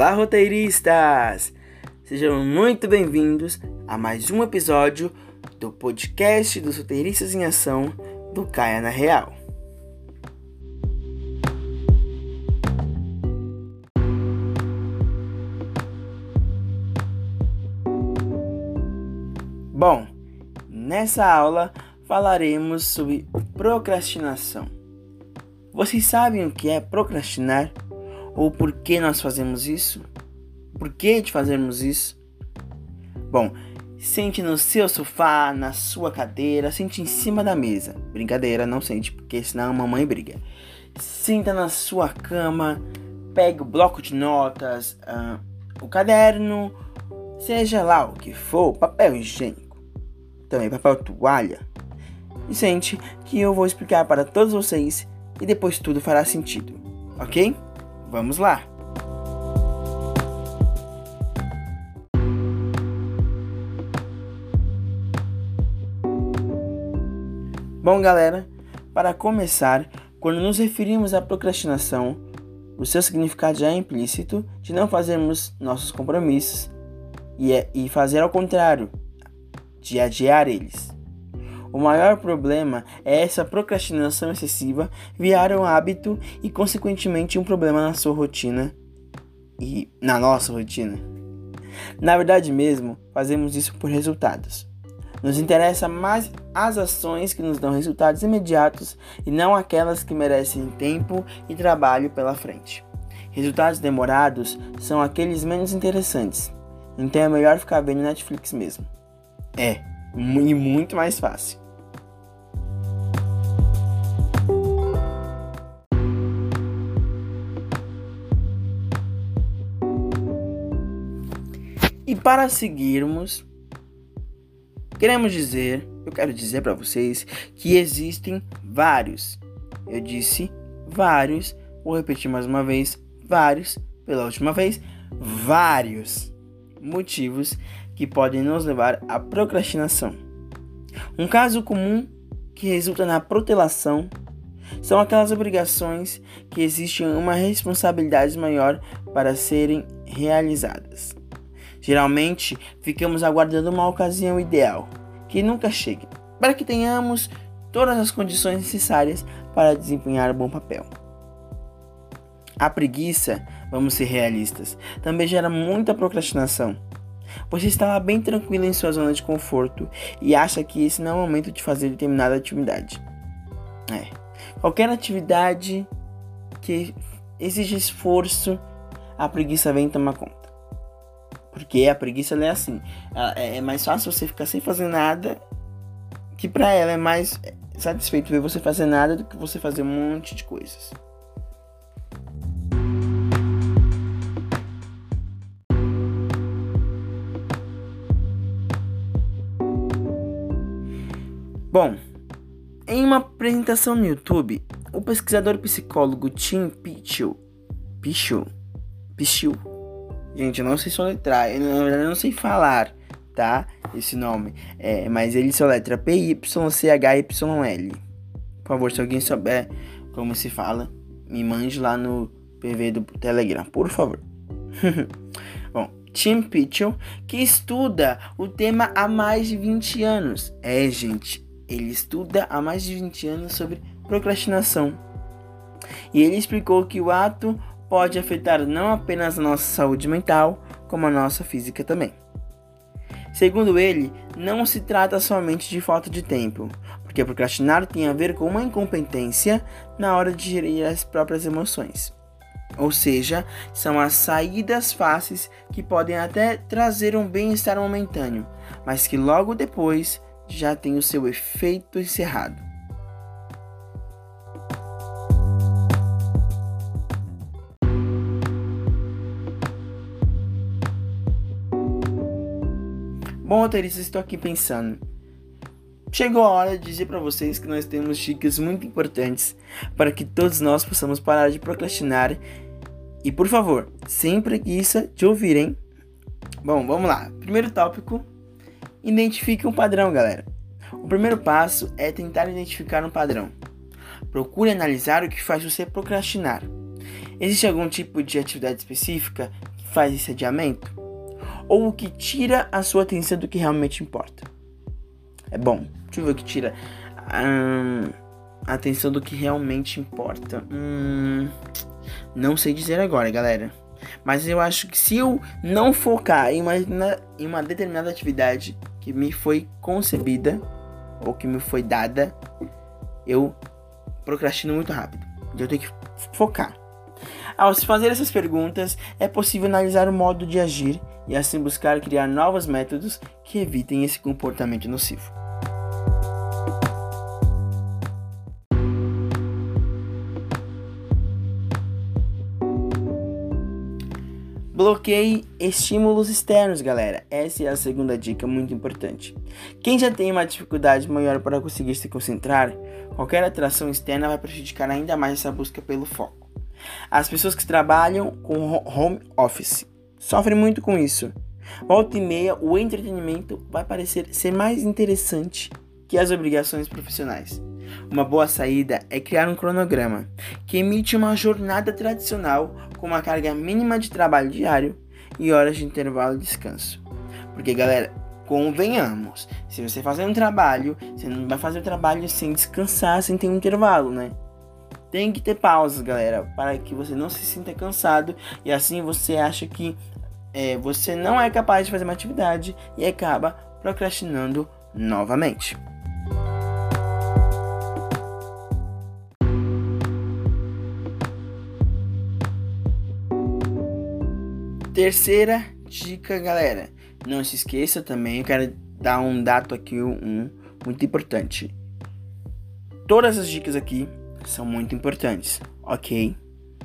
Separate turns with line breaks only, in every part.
Olá, roteiristas! Sejam muito bem-vindos a mais um episódio do podcast dos roteiristas em ação do Caia na Real. Bom, nessa aula falaremos sobre procrastinação. Vocês sabem o que é procrastinar? Ou por que nós fazemos isso? Por que de fazermos isso? Bom, sente no seu sofá, na sua cadeira, sente em cima da mesa. Brincadeira, não sente, porque senão a mamãe briga. Sinta na sua cama, pegue o bloco de notas, uh, o caderno, seja lá o que for, papel higiênico, também papel toalha. E sente que eu vou explicar para todos vocês e depois tudo fará sentido, ok? Vamos lá! Bom, galera, para começar, quando nos referimos à procrastinação, o seu significado já é implícito de não fazermos nossos compromissos e, é, e fazer ao contrário, de adiar eles. O maior problema é essa procrastinação excessiva virar um hábito e, consequentemente, um problema na sua rotina e na nossa rotina. Na verdade mesmo, fazemos isso por resultados. Nos interessa mais as ações que nos dão resultados imediatos e não aquelas que merecem tempo e trabalho pela frente. Resultados demorados são aqueles menos interessantes, então é melhor ficar vendo Netflix mesmo. É, e muito mais fácil. Para seguirmos, queremos dizer, eu quero dizer para vocês que existem vários. Eu disse vários, vou repetir mais uma vez, vários, pela última vez, vários motivos que podem nos levar à procrastinação. Um caso comum que resulta na protelação são aquelas obrigações que existem uma responsabilidade maior para serem realizadas. Geralmente, ficamos aguardando uma ocasião ideal, que nunca chegue, para que tenhamos todas as condições necessárias para desempenhar um bom papel. A preguiça, vamos ser realistas, também gera muita procrastinação. Você está lá bem tranquilo em sua zona de conforto e acha que esse não é o momento de fazer determinada atividade. É. Qualquer atividade que exige esforço, a preguiça vem tomar conta. Porque a preguiça é assim. É, é mais fácil você ficar sem fazer nada. Que pra ela é mais satisfeito ver você fazer nada do que você fazer um monte de coisas. Bom, em uma apresentação no YouTube, o pesquisador psicólogo Tim Pichel, Pichel, Pichel, gente, eu não sei soletrar, eu, não sei falar, tá? Esse nome, é, mas ele soletra P-Y-C-H-Y-L. Por favor, se alguém souber como se fala, me mande lá no PV do Telegram, por favor. Bom, Tim Pitchell, que estuda o tema há mais de 20 anos. É, gente, ele estuda há mais de 20 anos sobre procrastinação. E ele explicou que o ato pode afetar não apenas a nossa saúde mental, como a nossa física também. Segundo ele, não se trata somente de falta de tempo, porque procrastinar tem a ver com uma incompetência na hora de gerir as próprias emoções. Ou seja, são as saídas fáceis que podem até trazer um bem-estar momentâneo, mas que logo depois já tem o seu efeito encerrado. Bom, roteiristas, estou aqui pensando. Chegou a hora de dizer para vocês que nós temos dicas muito importantes para que todos nós possamos parar de procrastinar. E por favor, sem preguiça de ouvir, hein? Bom, vamos lá. Primeiro tópico Identifique um padrão, galera. O primeiro passo é tentar identificar um padrão. Procure analisar o que faz você procrastinar. Existe algum tipo de atividade específica que faz esse adiamento? Ou o que tira a sua atenção do que realmente importa? É bom, deixa eu ver o que tira hum, a atenção do que realmente importa. Hum, não sei dizer agora, galera. Mas eu acho que se eu não focar em uma, em uma determinada atividade que me foi concebida ou que me foi dada, eu procrastino muito rápido. Eu tenho que focar. Ao se fazer essas perguntas, é possível analisar o modo de agir e assim buscar criar novos métodos que evitem esse comportamento nocivo. Bloqueie estímulos externos, galera. Essa é a segunda dica muito importante. Quem já tem uma dificuldade maior para conseguir se concentrar, qualquer atração externa vai prejudicar ainda mais essa busca pelo foco. As pessoas que trabalham com home office sofrem muito com isso. Volta e meia, o entretenimento vai parecer ser mais interessante que as obrigações profissionais. Uma boa saída é criar um cronograma que emite uma jornada tradicional com uma carga mínima de trabalho diário e horas de intervalo de descanso. Porque, galera, convenhamos, se você fazer um trabalho, você não vai fazer o trabalho sem descansar, sem ter um intervalo, né? Tem que ter pausas, galera, para que você não se sinta cansado e assim você acha que é, você não é capaz de fazer uma atividade e acaba procrastinando novamente. Terceira dica, galera. Não se esqueça também, eu quero dar um dado aqui um muito importante. Todas as dicas aqui são muito importantes, ok?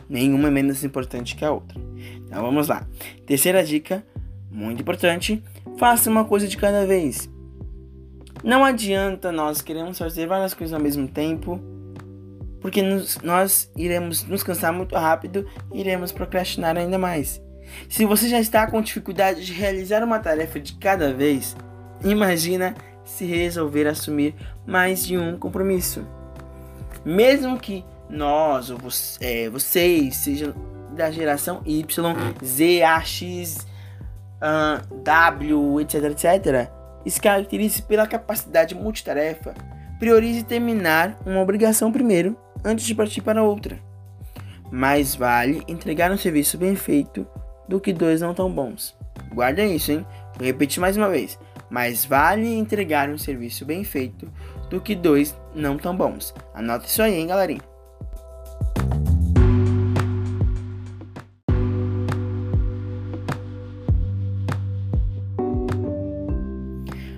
Nenhuma é menos importante que a outra. Então vamos lá. Terceira dica, muito importante: faça uma coisa de cada vez. Não adianta nós queremos fazer várias coisas ao mesmo tempo, porque nos, nós iremos nos cansar muito rápido e iremos procrastinar ainda mais. Se você já está com dificuldade de realizar uma tarefa de cada vez, imagina se resolver assumir mais de um compromisso. Mesmo que nós ou é, vocês sejam da geração Y, Z, A, X, W, etc, etc, se caracterize pela capacidade multitarefa. Priorize terminar uma obrigação primeiro, antes de partir para outra. Mais vale entregar um serviço bem feito do que dois não tão bons. Guarda isso, hein? Vou repetir mais uma vez. Mais vale entregar um serviço bem feito do que dois não tão bons. Anota isso aí, hein, galerinha?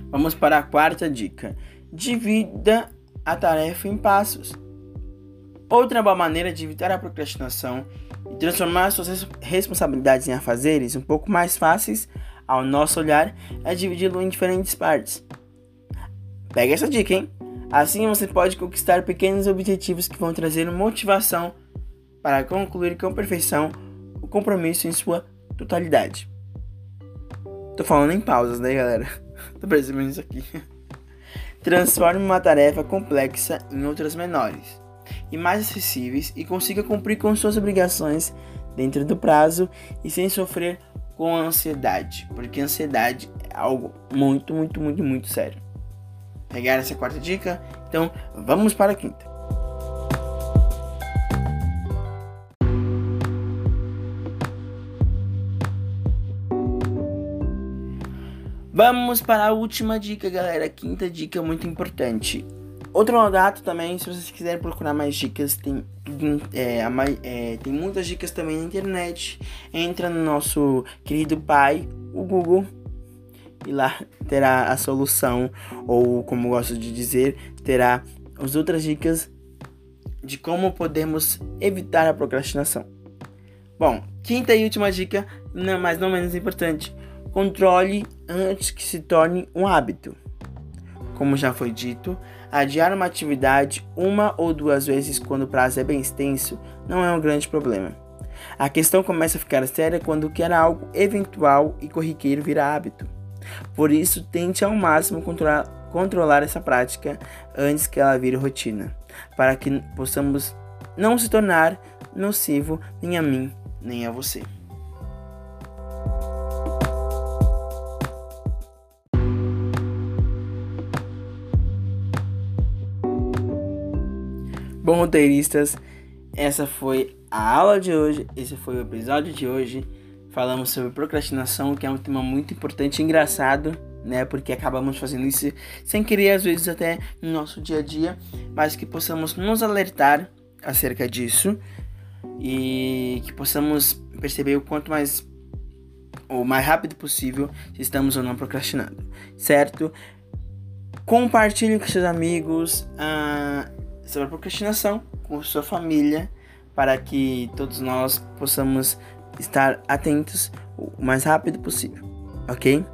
Vamos para a quarta dica. Divida a tarefa em passos. Outra boa maneira de evitar a procrastinação e transformar suas responsabilidades em afazeres um pouco mais fáceis ao nosso olhar é dividi-lo em diferentes partes. Pega essa dica, hein? Assim você pode conquistar pequenos objetivos que vão trazer motivação para concluir com perfeição o compromisso em sua totalidade. Tô falando em pausas, né, galera? Tô percebendo isso aqui. Transforme uma tarefa complexa em outras menores e mais acessíveis e consiga cumprir com suas obrigações dentro do prazo e sem sofrer com ansiedade, porque ansiedade é algo muito, muito, muito, muito sério. Pegaram essa quarta dica? Então vamos para a quinta. Vamos para a última dica, galera. Quinta dica muito importante. Outro gato também, se vocês quiserem procurar mais dicas, tem, é, é, tem muitas dicas também na internet. Entra no nosso querido pai, o Google, e lá terá a solução, ou como gosto de dizer, terá as outras dicas de como podemos evitar a procrastinação. Bom, quinta e última dica, não, mas não menos importante, controle antes que se torne um hábito. Como já foi dito, adiar uma atividade uma ou duas vezes quando o prazo é bem extenso não é um grande problema. A questão começa a ficar séria quando o que era algo eventual e corriqueiro vira hábito. Por isso, tente ao máximo controlar, controlar essa prática antes que ela vire rotina, para que possamos não se tornar nocivo nem a mim nem a você. Bom, roteiristas, essa foi a aula de hoje, esse foi o episódio de hoje. Falamos sobre procrastinação, que é um tema muito importante e engraçado, né? Porque acabamos fazendo isso sem querer, às vezes até no nosso dia a dia, mas que possamos nos alertar acerca disso e que possamos perceber o quanto mais o mais rápido possível se estamos ou não procrastinando, certo? Compartilhe com seus amigos uh, sobre a procrastinação, com sua família, para que todos nós possamos estar atentos o mais rápido possível, ok?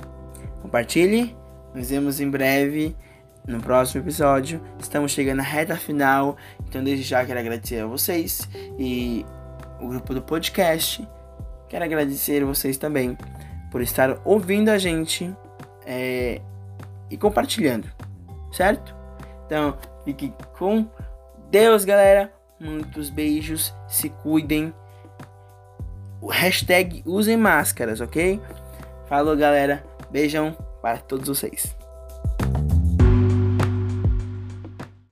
Compartilhe, nos vemos em breve no próximo episódio. Estamos chegando à reta final, então desde já quero agradecer a vocês e o grupo do podcast. Quero agradecer vocês também por estar ouvindo a gente é, e compartilhando, certo? Então, fique com Deus, galera. Muitos beijos, se cuidem. Hashtag usem máscaras, ok? Falou, galera. Beijão para todos vocês.